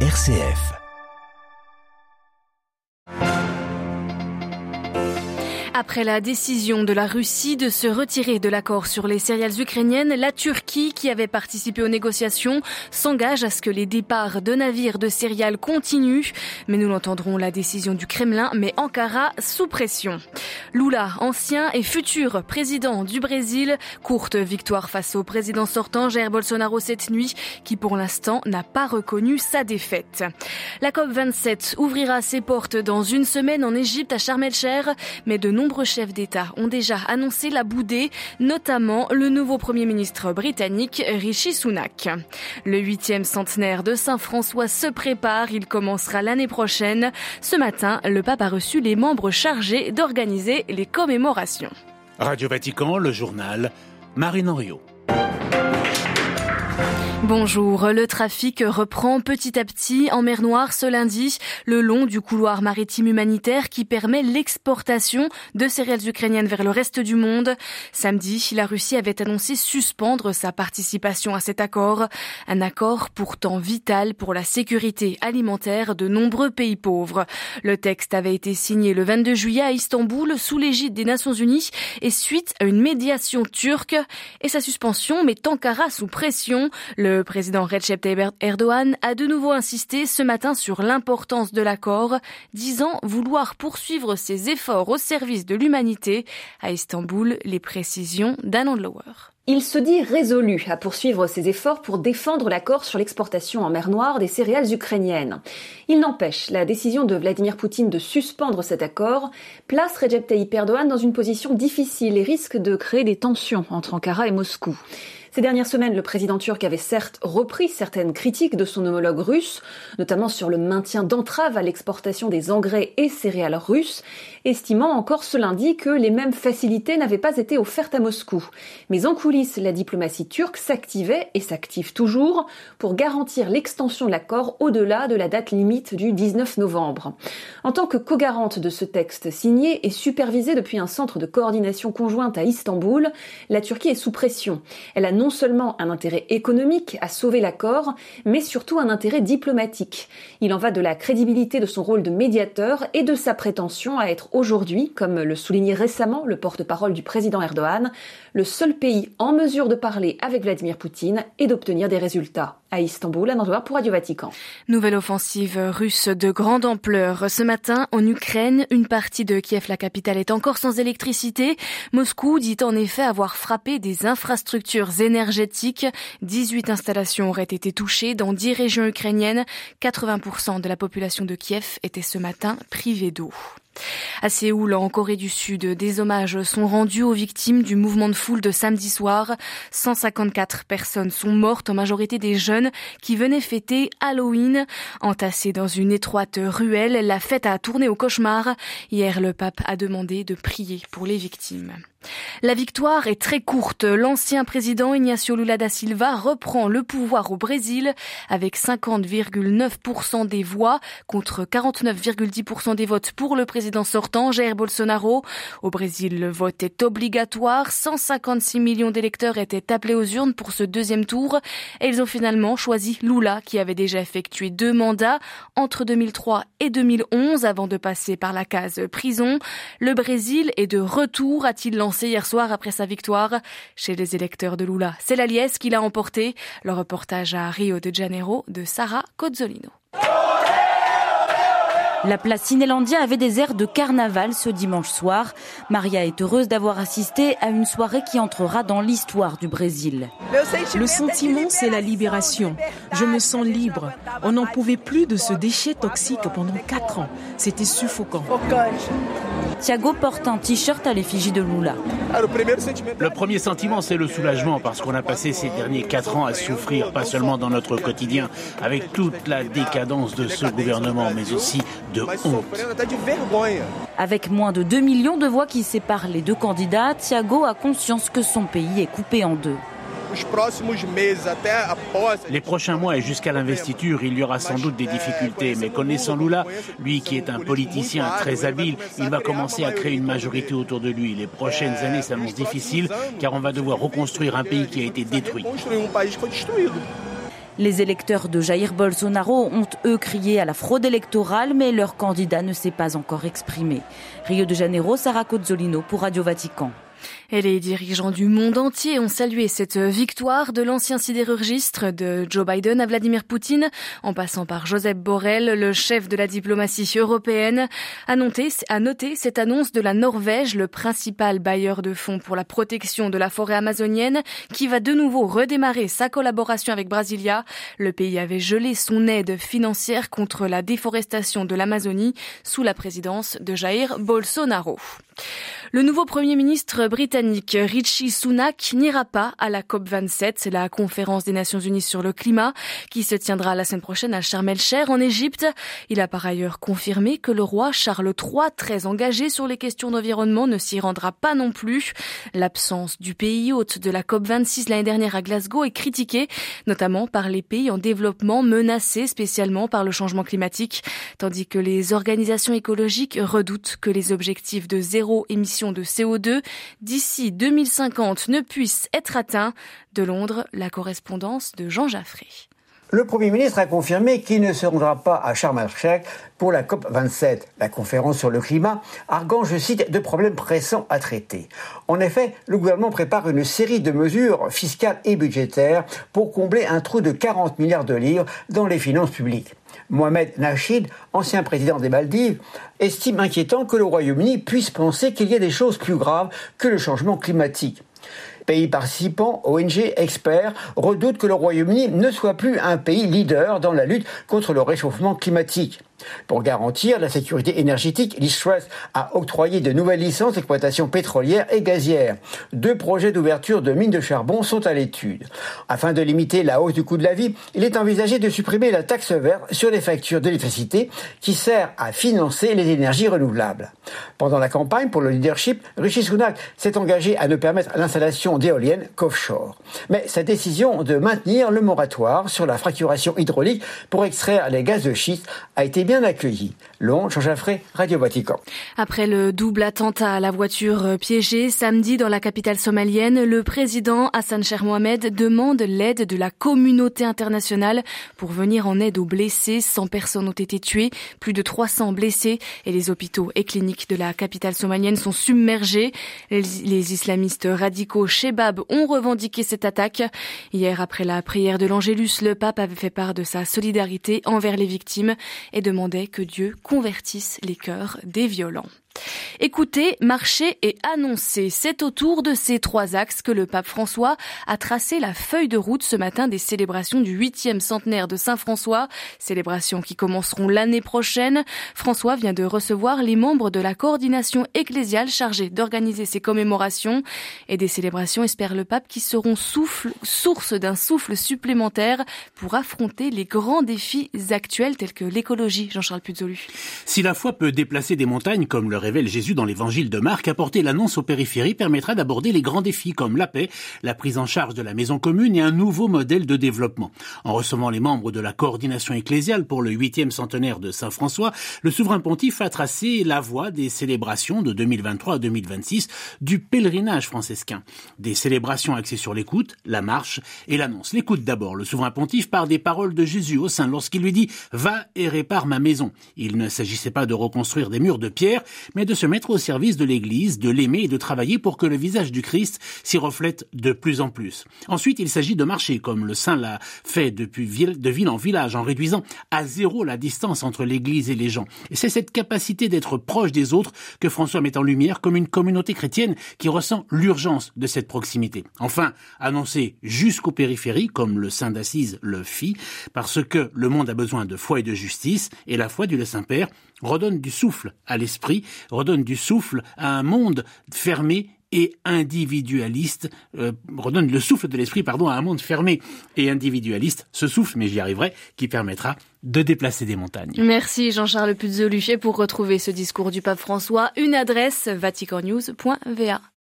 RCF. Après la décision de la Russie de se retirer de l'accord sur les céréales ukrainiennes, la Turquie, qui avait participé aux négociations, s'engage à ce que les départs de navires de céréales continuent. Mais nous l'entendrons, la décision du Kremlin met Ankara sous pression. Lula, ancien et futur président du Brésil, courte victoire face au président sortant Jair Bolsonaro cette nuit, qui pour l'instant n'a pas reconnu sa défaite. La COP27 ouvrira ses portes dans une semaine en Égypte à Sharm mais de nombreux chefs d'État ont déjà annoncé la boudée, notamment le nouveau Premier ministre britannique Rishi Sunak. Le huitième centenaire de Saint-François se prépare, il commencera l'année prochaine. Ce matin, le pape a reçu les membres chargés d'organiser les commémorations. Radio Vatican, le journal, Marine Henriot. Bonjour, le trafic reprend petit à petit en mer Noire ce lundi, le long du couloir maritime humanitaire qui permet l'exportation de céréales ukrainiennes vers le reste du monde. Samedi, la Russie avait annoncé suspendre sa participation à cet accord, un accord pourtant vital pour la sécurité alimentaire de nombreux pays pauvres. Le texte avait été signé le 22 juillet à Istanbul sous l'égide des Nations Unies et suite à une médiation turque et sa suspension met Ankara sous pression. Le président Recep Tayyip Erdogan a de nouveau insisté ce matin sur l'importance de l'accord, disant vouloir poursuivre ses efforts au service de l'humanité. À Istanbul, les précisions d'Anand Lower. Il se dit résolu à poursuivre ses efforts pour défendre l'accord sur l'exportation en mer Noire des céréales ukrainiennes. Il n'empêche, la décision de Vladimir Poutine de suspendre cet accord place Recep Tayyip Erdogan dans une position difficile et risque de créer des tensions entre Ankara et Moscou. Ces dernières semaines, le président turc avait certes repris certaines critiques de son homologue russe, notamment sur le maintien d'entraves à l'exportation des engrais et céréales russes, estimant encore ce lundi que les mêmes facilités n'avaient pas été offertes à Moscou. Mais en coulisses, la diplomatie turque s'activait et s'active toujours pour garantir l'extension de l'accord au-delà de la date limite du 19 novembre. En tant que co-garante de ce texte signé et supervisé depuis un centre de coordination conjointe à Istanbul, la Turquie est sous pression. Elle a non seulement un intérêt économique à sauver l'accord, mais surtout un intérêt diplomatique. Il en va de la crédibilité de son rôle de médiateur et de sa prétention à être aujourd'hui, comme le soulignait récemment le porte-parole du président Erdogan, le seul pays en mesure de parler avec Vladimir Poutine et d'obtenir des résultats. À Istanbul, à pour Radio Vatican. Nouvelle offensive russe de grande ampleur. Ce matin, en Ukraine, une partie de Kiev, la capitale, est encore sans électricité. Moscou dit en effet avoir frappé des infrastructures énergétiques. 18 installations auraient été touchées dans 10 régions ukrainiennes. 80% de la population de Kiev était ce matin privée d'eau. À Séoul, en Corée du Sud, des hommages sont rendus aux victimes du mouvement de foule de samedi soir. 154 personnes sont mortes, en majorité des jeunes qui venaient fêter Halloween. Entassés dans une étroite ruelle, la fête a tourné au cauchemar. Hier, le pape a demandé de prier pour les victimes. La victoire est très courte. L'ancien président Ignacio Lula da Silva reprend le pouvoir au Brésil avec 50,9% des voix contre 49,10% des votes pour le président sortant Jair Bolsonaro. Au Brésil, le vote est obligatoire. 156 millions d'électeurs étaient appelés aux urnes pour ce deuxième tour et ils ont finalement choisi Lula qui avait déjà effectué deux mandats entre 2003 et 2011 avant de passer par la case prison. Le Brésil est de retour, a-t-il lancé hier soir après sa victoire chez les électeurs de Lula. C'est la liesse qui l'a emporté. Le reportage à Rio de Janeiro de Sarah Cozzolino. La place Cinélandia avait des airs de carnaval ce dimanche soir. Maria est heureuse d'avoir assisté à une soirée qui entrera dans l'histoire du Brésil. Le sentiment, c'est la libération. Je me sens libre. On n'en pouvait plus de ce déchet toxique pendant quatre ans. C'était suffocant. Thiago porte un t-shirt à l'effigie de Lula. Le premier sentiment, c'est le soulagement parce qu'on a passé ces derniers quatre ans à souffrir, pas seulement dans notre quotidien, avec toute la décadence de ce gouvernement, mais aussi de honte. Avec moins de 2 millions de voix qui séparent les deux candidats, Thiago a conscience que son pays est coupé en deux. Les prochains mois et jusqu'à l'investiture, il y aura sans doute des difficultés, mais connaissant Lula, lui qui est un politicien très habile, il va commencer à créer une majorité autour de lui. Les prochaines années s'annoncent difficiles car on va devoir reconstruire un pays qui a été détruit. Les électeurs de Jair Bolsonaro ont eux crié à la fraude électorale, mais leur candidat ne s'est pas encore exprimé. Rio de Janeiro, Sarah Cozzolino pour Radio Vatican. Et les dirigeants du monde entier ont salué cette victoire de l'ancien sidérurgiste de Joe Biden à Vladimir Poutine, en passant par Joseph Borrell, le chef de la diplomatie européenne, a noté, a cette annonce de la Norvège, le principal bailleur de fonds pour la protection de la forêt amazonienne, qui va de nouveau redémarrer sa collaboration avec Brasilia. Le pays avait gelé son aide financière contre la déforestation de l'Amazonie sous la présidence de Jair Bolsonaro. Le nouveau Premier ministre britannique Richie Sunak n'ira pas à la COP27, la conférence des Nations Unies sur le climat, qui se tiendra la semaine prochaine à Sharm el-Sheikh en Égypte. Il a par ailleurs confirmé que le roi Charles III, très engagé sur les questions d'environnement, ne s'y rendra pas non plus. L'absence du pays hôte de la COP26 l'année dernière à Glasgow est critiquée, notamment par les pays en développement menacés spécialement par le changement climatique, tandis que les organisations écologiques redoutent que les objectifs de zéro émission de CO2 d'ici 2050 ne puissent être atteints. De Londres, la correspondance de Jean Jaffré. Le Premier ministre a confirmé qu'il ne se rendra pas à Sharm pour la COP27, la conférence sur le climat, arguant, je cite, de problèmes pressants à traiter. En effet, le gouvernement prépare une série de mesures fiscales et budgétaires pour combler un trou de 40 milliards de livres dans les finances publiques. Mohamed Nachid, ancien président des Maldives, estime inquiétant que le Royaume-Uni puisse penser qu'il y a des choses plus graves que le changement climatique. Pays participants, ONG, experts redoutent que le Royaume-Uni ne soit plus un pays leader dans la lutte contre le réchauffement climatique. Pour garantir la sécurité énergétique, l'Istress a octroyé de nouvelles licences d'exploitation pétrolière et gazière. Deux projets d'ouverture de mines de charbon sont à l'étude. Afin de limiter la hausse du coût de la vie, il est envisagé de supprimer la taxe verte sur les factures d'électricité qui sert à financer les énergies renouvelables. Pendant la campagne pour le leadership, Rishi Sunak s'est engagé à ne permettre l'installation d'éoliennes qu'offshore. Mais sa décision de maintenir le moratoire sur la fracturation hydraulique pour extraire les gaz de schiste a été bien accueilli. Long, Jean Jaffré, Radio Vatican. Après le double attentat à la voiture euh, piégée samedi dans la capitale somalienne, le président Hassan Sheikh Mohamed demande l'aide de la communauté internationale pour venir en aide aux blessés. 100 personnes ont été tuées, plus de 300 blessés et les hôpitaux et cliniques de la capitale somalienne sont submergés. Les islamistes radicaux Shebab ont revendiqué cette attaque. Hier, après la prière de l'Angélus, le pape avait fait part de sa solidarité envers les victimes et de demandait que Dieu convertisse les cœurs des violents. Écoutez, marcher et annoncer, c'est autour de ces trois axes que le pape François a tracé la feuille de route ce matin des célébrations du huitième centenaire de Saint-François, célébrations qui commenceront l'année prochaine. François vient de recevoir les membres de la coordination ecclésiale chargée d'organiser ces commémorations et des célébrations, espère le pape, qui seront source d'un souffle supplémentaire pour affronter les grands défis actuels tels que l'écologie. Jean-Charles Puzolu. Si la foi peut déplacer des montagnes comme le révèle Jésus dans l'évangile de Marc, apporter l'annonce aux périphéries permettra d'aborder les grands défis comme la paix, la prise en charge de la maison commune et un nouveau modèle de développement. En recevant les membres de la coordination ecclésiale pour le huitième centenaire de Saint François, le souverain pontife a tracé la voie des célébrations de 2023 à 2026 du pèlerinage franciscain. Des célébrations axées sur l'écoute, la marche et l'annonce. L'écoute d'abord. Le souverain pontife par des paroles de Jésus au sein lorsqu'il lui dit « Va et répare ma maison ». Il ne s'agissait pas de reconstruire des murs de pierre, mais de se mettre au service de l'Église, de l'aimer et de travailler pour que le visage du Christ s'y reflète de plus en plus. Ensuite, il s'agit de marcher, comme le saint l'a fait depuis ville, de ville en village, en réduisant à zéro la distance entre l'Église et les gens. Et c'est cette capacité d'être proche des autres que François met en lumière comme une communauté chrétienne qui ressent l'urgence de cette proximité. Enfin, annoncer jusqu'aux périphéries, comme le saint d'Assise le fit, parce que le monde a besoin de foi et de justice, et la foi du Saint-Père redonne du souffle à l'esprit, redonne du souffle à un monde fermé et individualiste, euh, redonne le souffle de l'esprit, pardon, à un monde fermé et individualiste, ce souffle, mais j'y arriverai, qui permettra de déplacer des montagnes. Merci Jean-Charles Puzoluchet pour retrouver ce discours du pape François. Une adresse vaticannews.va.